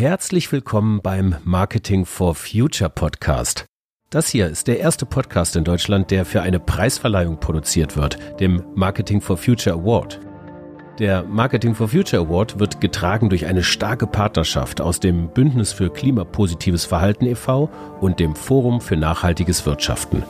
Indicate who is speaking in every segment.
Speaker 1: Herzlich willkommen beim Marketing for Future Podcast. Das hier ist der erste Podcast in Deutschland, der für eine Preisverleihung produziert wird, dem Marketing for Future Award. Der Marketing for Future Award wird getragen durch eine starke Partnerschaft aus dem Bündnis für klimapositives Verhalten e.V. und dem Forum für nachhaltiges Wirtschaften.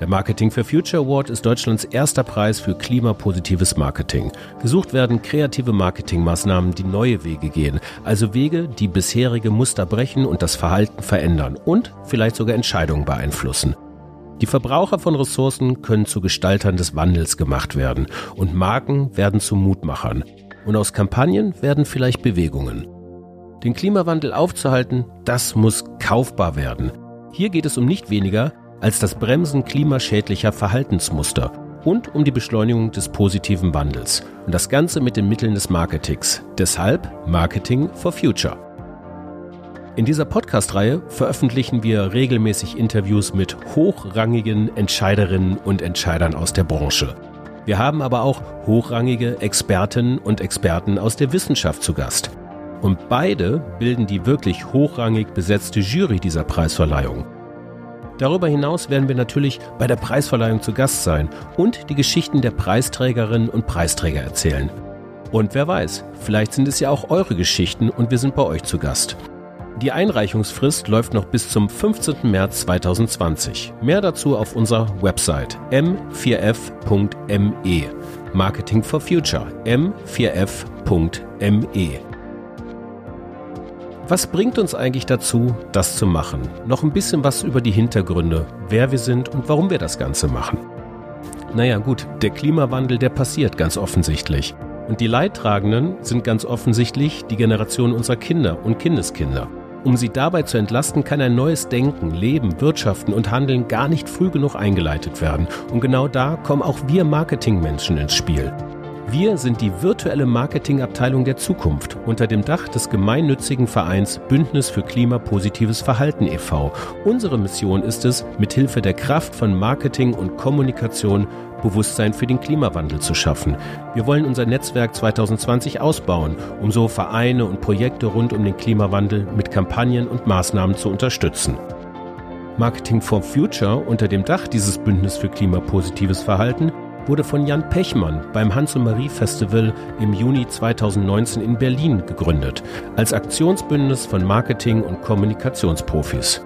Speaker 1: Der Marketing for Future Award ist Deutschlands erster Preis für klimapositives Marketing. Gesucht werden kreative Marketingmaßnahmen, die neue Wege gehen, also Wege, die bisherige Muster brechen und das Verhalten verändern und vielleicht sogar Entscheidungen beeinflussen. Die Verbraucher von Ressourcen können zu Gestaltern des Wandels gemacht werden und Marken werden zu Mutmachern. Und aus Kampagnen werden vielleicht Bewegungen. Den Klimawandel aufzuhalten, das muss kaufbar werden. Hier geht es um nicht weniger als das Bremsen klimaschädlicher Verhaltensmuster und um die Beschleunigung des positiven Wandels. Und das Ganze mit den Mitteln des Marketings. Deshalb Marketing for Future. In dieser Podcast-Reihe veröffentlichen wir regelmäßig Interviews mit hochrangigen Entscheiderinnen und Entscheidern aus der Branche. Wir haben aber auch hochrangige Expertinnen und Experten aus der Wissenschaft zu Gast. Und beide bilden die wirklich hochrangig besetzte Jury dieser Preisverleihung. Darüber hinaus werden wir natürlich bei der Preisverleihung zu Gast sein und die Geschichten der Preisträgerinnen und Preisträger erzählen. Und wer weiß, vielleicht sind es ja auch eure Geschichten und wir sind bei euch zu Gast. Die Einreichungsfrist läuft noch bis zum 15. März 2020. Mehr dazu auf unserer Website m4f.me. Marketing for Future m4f.me. Was bringt uns eigentlich dazu, das zu machen? Noch ein bisschen was über die Hintergründe, wer wir sind und warum wir das Ganze machen. Naja gut, der Klimawandel, der passiert ganz offensichtlich. Und die Leidtragenden sind ganz offensichtlich die Generation unserer Kinder und Kindeskinder. Um sie dabei zu entlasten, kann ein neues Denken, Leben, Wirtschaften und Handeln gar nicht früh genug eingeleitet werden. Und genau da kommen auch wir Marketingmenschen ins Spiel. Wir sind die virtuelle Marketingabteilung der Zukunft unter dem Dach des gemeinnützigen Vereins Bündnis für klimapositives Verhalten e.V. Unsere Mission ist es, mithilfe der Kraft von Marketing und Kommunikation Bewusstsein für den Klimawandel zu schaffen. Wir wollen unser Netzwerk 2020 ausbauen, um so Vereine und Projekte rund um den Klimawandel mit Kampagnen und Maßnahmen zu unterstützen. Marketing for Future unter dem Dach dieses Bündnis für klimapositives Verhalten wurde von Jan Pechmann beim Hans und Marie Festival im Juni 2019 in Berlin gegründet, als Aktionsbündnis von Marketing- und Kommunikationsprofis.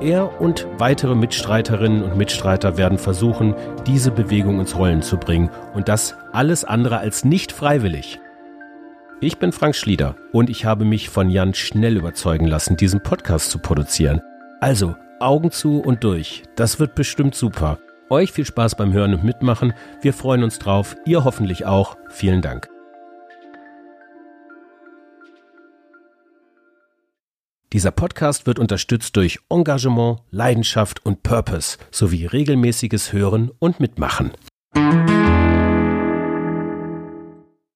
Speaker 1: Er und weitere Mitstreiterinnen und Mitstreiter werden versuchen, diese Bewegung ins Rollen zu bringen und das alles andere als nicht freiwillig. Ich bin Frank Schlieder und ich habe mich von Jan schnell überzeugen lassen, diesen Podcast zu produzieren. Also, Augen zu und durch. Das wird bestimmt super. Euch viel Spaß beim Hören und Mitmachen. Wir freuen uns drauf. Ihr hoffentlich auch. Vielen Dank. Dieser Podcast wird unterstützt durch Engagement, Leidenschaft und Purpose sowie regelmäßiges Hören und Mitmachen. Musik